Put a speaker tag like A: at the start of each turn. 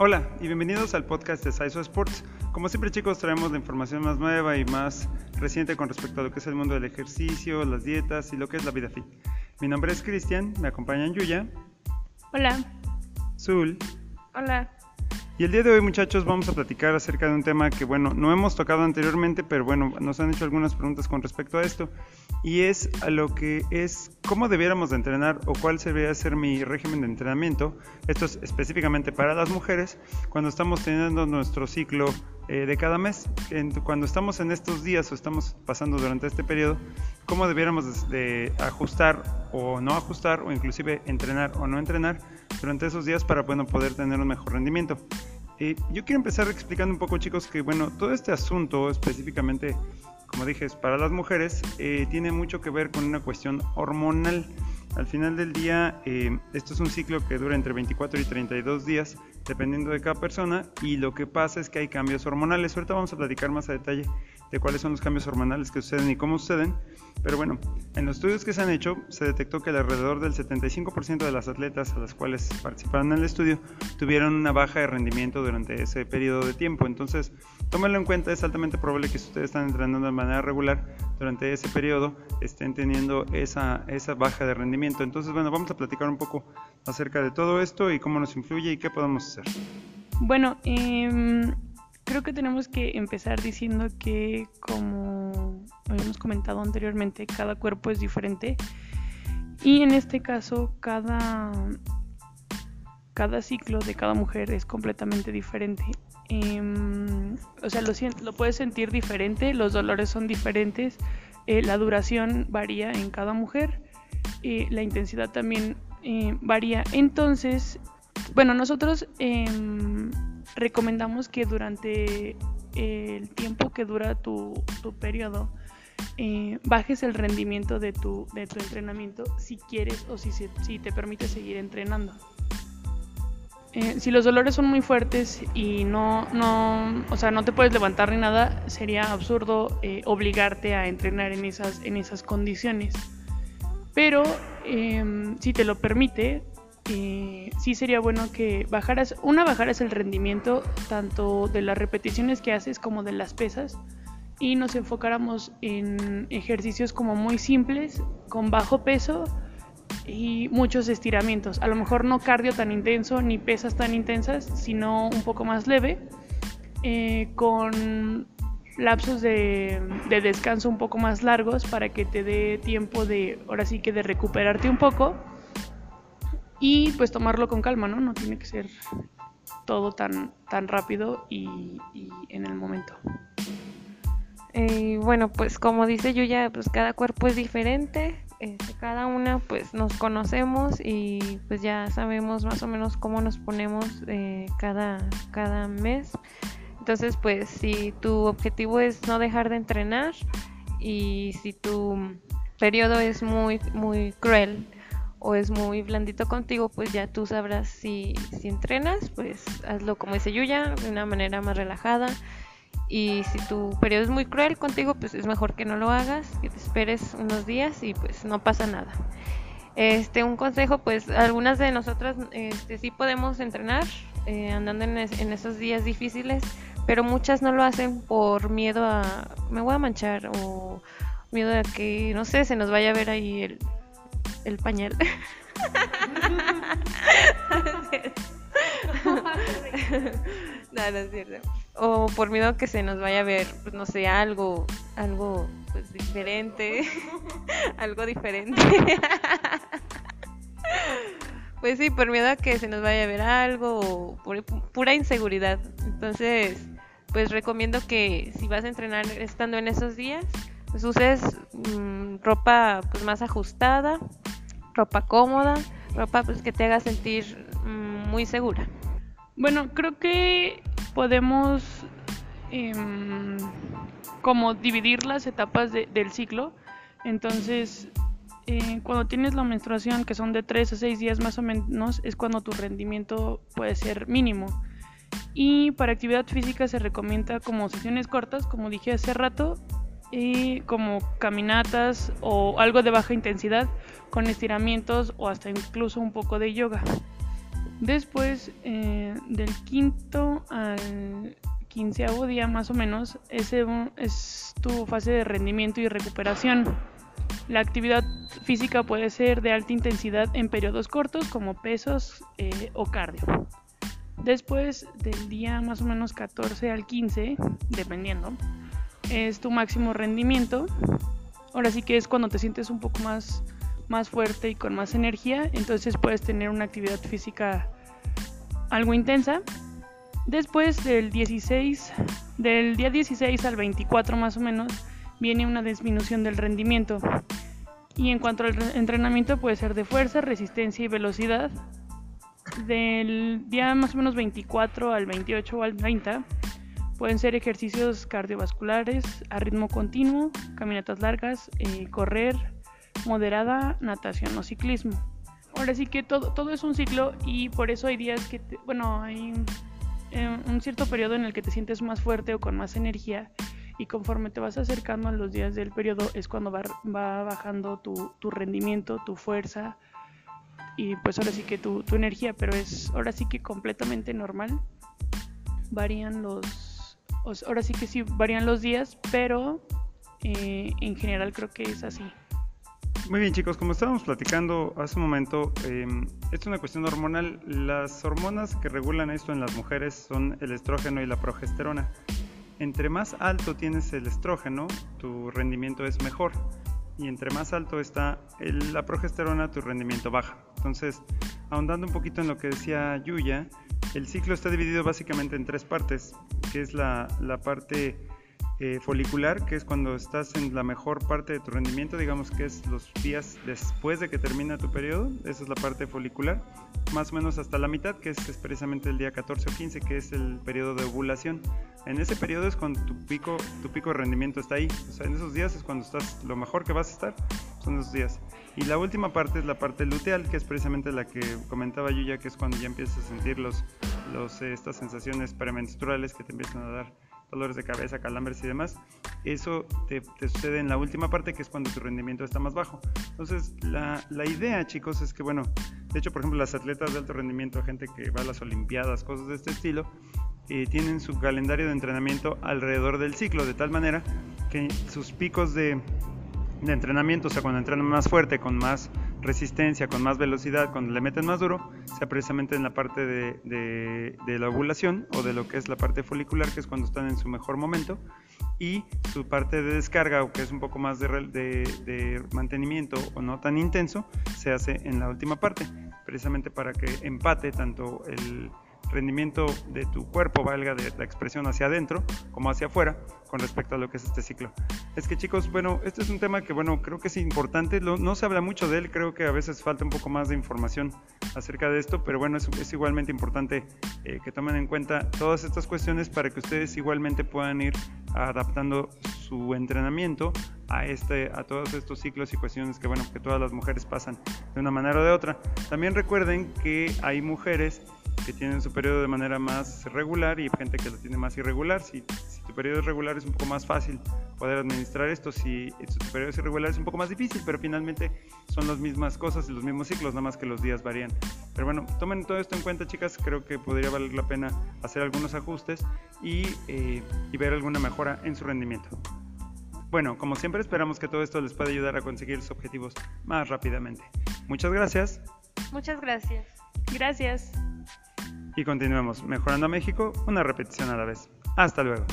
A: Hola y bienvenidos al podcast de Saiso Sports. Como siempre chicos traemos la información más nueva y más reciente con respecto a lo que es el mundo del ejercicio, las dietas y lo que es la vida fit. Mi nombre es Cristian, me acompañan Yuya.
B: Hola.
A: Zul.
B: Hola.
A: Y el día de hoy, muchachos, vamos a platicar acerca de un tema que, bueno, no hemos tocado anteriormente, pero bueno, nos han hecho algunas preguntas con respecto a esto. Y es a lo que es cómo debiéramos de entrenar o cuál debería ser mi régimen de entrenamiento. Esto es específicamente para las mujeres cuando estamos teniendo nuestro ciclo eh, de cada mes. cuando estamos en estos días o estamos pasando durante este periodo, cómo debiéramos de ajustar o no ajustar o inclusive entrenar o no entrenar durante esos días para bueno, poder tener un mejor rendimiento. Eh, yo quiero empezar explicando un poco chicos que bueno, todo este asunto específicamente, como dije, es para las mujeres, eh, tiene mucho que ver con una cuestión hormonal. Al final del día, eh, esto es un ciclo que dura entre 24 y 32 días, dependiendo de cada persona, y lo que pasa es que hay cambios hormonales. Ahorita vamos a platicar más a detalle de cuáles son los cambios hormonales que suceden y cómo suceden. Pero bueno, en los estudios que se han hecho, se detectó que alrededor del 75% de las atletas a las cuales participaron en el estudio tuvieron una baja de rendimiento durante ese periodo de tiempo. Entonces, tómenlo en cuenta, es altamente probable que si ustedes están entrenando de manera regular durante ese periodo, estén teniendo esa, esa baja de rendimiento. Entonces, bueno, vamos a platicar un poco acerca de todo esto y cómo nos influye y qué podemos hacer.
B: Bueno, eh, Creo que tenemos que empezar diciendo que, como habíamos comentado anteriormente, cada cuerpo es diferente y en este caso cada, cada ciclo de cada mujer es completamente diferente. Em, o sea, lo, lo, puedes sentir diferente, los dolores son diferentes, eh, la duración varía en cada mujer, eh, la intensidad también eh, varía. Entonces, bueno, nosotros em, recomendamos que durante el tiempo que dura tu, periodo eh, bajes el rendimiento de tu, de tu entrenamiento si quieres o si, si te permite seguir entrenando. Eh, si los dolores son muy fuertes y no, no, o sea, no te puedes levantar ni nada, sería absurdo eh, obligarte a entrenar en esas, en esas condiciones. Pero em, si te lo permite, eh, sí sería bueno que bajaras, una bajaras el rendimiento tanto de las repeticiones que haces como de las pesas y nos enfocáramos en ejercicios como muy simples, con bajo peso y muchos estiramientos. A lo mejor no cardio tan intenso ni pesas tan intensas, sino un poco más leve, eh, con lapsos de, de, descanso un poco más largos para que te dé tiempo de, ahora sí que de recuperarte un poco y pues tomarlo con calma, ¿no? No tiene que ser todo tan, tan rápido y, en el momento.
C: Eh, bueno, pues como dice Yuya, pues cada cuerpo es diferente, este, cada una pues nos conocemos y pues ya sabemos más o menos cómo nos ponemos eh, cada, cada mes. Entonces pues si tu objetivo es no dejar de entrenar y si tu periodo es muy, muy cruel, o es muy blandito contigo, pues ya tú sabrás si, si entrenas, pues hazlo como dice Yuya, de una manera más relajada. Y si tu periodo es muy cruel contigo, pues es mejor que no lo hagas, que te esperes unos días y pues no pasa nada. Este, un consejo, pues algunas de nosotras este, sí podemos entrenar eh, andando en, en, esos días difíciles, pero muchas no lo hacen por miedo a me voy a manchar o miedo a que, no sé, se nos vaya a ver ahí el, el pañal. no, no es cierto. O por miedo que se nos vaya a ver, pues no sé, algo, algo pues diferente, algo diferente. pues sí, por miedo a que se nos vaya a ver algo o por pura inseguridad. Entonces, pues recomiendo que si vas a entrenar estando en esos días, pues uses mm, ropa pues más ajustada, ropa cómoda, ropa pues que te haga sentir mm, muy segura.
B: Bueno, creo que podemos em, como dividir las etapas del ciclo. Entonces, eh, cuando tienes la menstruación, que son de 3 a 6 días más o menos, es cuando tu rendimiento puede ser mínimo. Y para actividad física se recomienda como sesiones cortas, como dije hace rato, y como caminatas o algo de baja intensidad con estiramientos o hasta incluso un poco de yoga. Después, eh, del quinto al quinceavo día más o menos, ese es tu fase de rendimiento y recuperación. La actividad física puede ser de alta intensidad en periodos cortos como pesos eh, o cardio. Después del día más o menos 14 al 15, dependiendo, es tu máximo rendimiento. Ahora sí que es cuando te sientes un poco más, más fuerte y con más energía, entonces puedes tener una actividad física algo intensa. Después del 16, del día 16 al 24 más o menos, viene una disminución del rendimiento. Y en cuanto al entrenamiento puede ser de fuerza, resistencia y velocidad. Del día más o menos 24 al 28 o al 30 pueden ser ejercicios cardiovasculares a ritmo continuo, caminatas largas, eh, correr, moderada, natación o ciclismo. Ahora sí que todo, todo es un ciclo y por eso hay días que, bueno, hay eh, un cierto periodo en el que te sientes más fuerte o con más energía y conforme te vas acercando a los días del periodo es cuando va, bajando tu, rendimiento, tu fuerza y pues ahora sí que tu, energía, pero es ahora sí que completamente normal. Varían los, ahora sí que sí varían los días, pero eh, en general creo que es así.
A: Muy bien chicos, como estábamos platicando hace un momento, esto es una cuestión hormonal. Las hormonas que regulan esto en las mujeres son el estrógeno y la progesterona entre más alto tienes el estrógeno, tu rendimiento es mejor. Y entre más alto está la progesterona, tu rendimiento baja. Entonces, ahondando un poquito en lo que decía Yuya, el ciclo está dividido básicamente en tres partes, que es la, la parte eh, folicular, que es cuando estás en la mejor parte de tu rendimiento, digamos que es los días después de que termina tu periodo, esa es la parte folicular, más o menos hasta la mitad, que es, precisamente el día 14 o 15, que es el periodo de ovulación. En ese periodo es cuando tu pico, tu pico de rendimiento está ahí, o sea, en esos días es cuando estás, lo mejor que vas a estar, son esos días. Y la última parte es la parte luteal, que es precisamente la que comentaba yo ya, que es cuando ya empiezas a sentir los, los, eh, estas sensaciones premenstruales que te empiezan a dar dolores de cabeza, calambres y demás, eso te, sucede en la última parte, que es cuando tu rendimiento está más bajo. Entonces, la, la, idea, chicos, es que, bueno, de hecho, por ejemplo, las atletas de alto rendimiento, gente que va a las Olimpiadas, cosas de este estilo, eh, tienen su calendario de entrenamiento alrededor del ciclo, de tal manera que sus picos de, de entrenamiento, o sea, cuando entrenan más fuerte, con más resistencia, con más velocidad, cuando le meten más duro, sea precisamente en la parte de, la ovulación o de lo que es la parte folicular, que es cuando están en su mejor momento, y su parte de descarga, o que es un poco más de, de mantenimiento o no tan intenso, se hace en la última parte, precisamente para que empate tanto el rendimiento de tu cuerpo valga de la expresión hacia adentro como hacia afuera con respecto a lo que es este ciclo. Es que chicos, bueno, este es un tema que bueno, creo que es importante, no se habla mucho de él, creo que a veces falta un poco más de información acerca de esto, pero bueno, es, igualmente importante eh, que tomen en cuenta todas estas cuestiones para que ustedes igualmente puedan ir adaptando su entrenamiento a este a todos estos ciclos y cuestiones que bueno que todas las mujeres pasan de una manera o de otra también recuerden que hay mujeres que tienen su periodo de manera más regular y gente que lo tiene más irregular. Si, tu periodo es regular es un poco más fácil poder administrar esto, si, tu periodo es irregular es un poco más difícil, pero finalmente son las mismas cosas y los mismos ciclos, nada más que los días varían. Pero bueno, tomen todo esto en cuenta chicas, creo que podría valer la pena hacer algunos ajustes y, eh, y ver alguna mejora en su rendimiento. Bueno, como siempre esperamos que todo esto les pueda ayudar a conseguir los objetivos más rápidamente. Muchas gracias.
C: Muchas gracias.
B: Gracias
A: y continuemos mejorando a México una repetición a la vez. Hasta luego.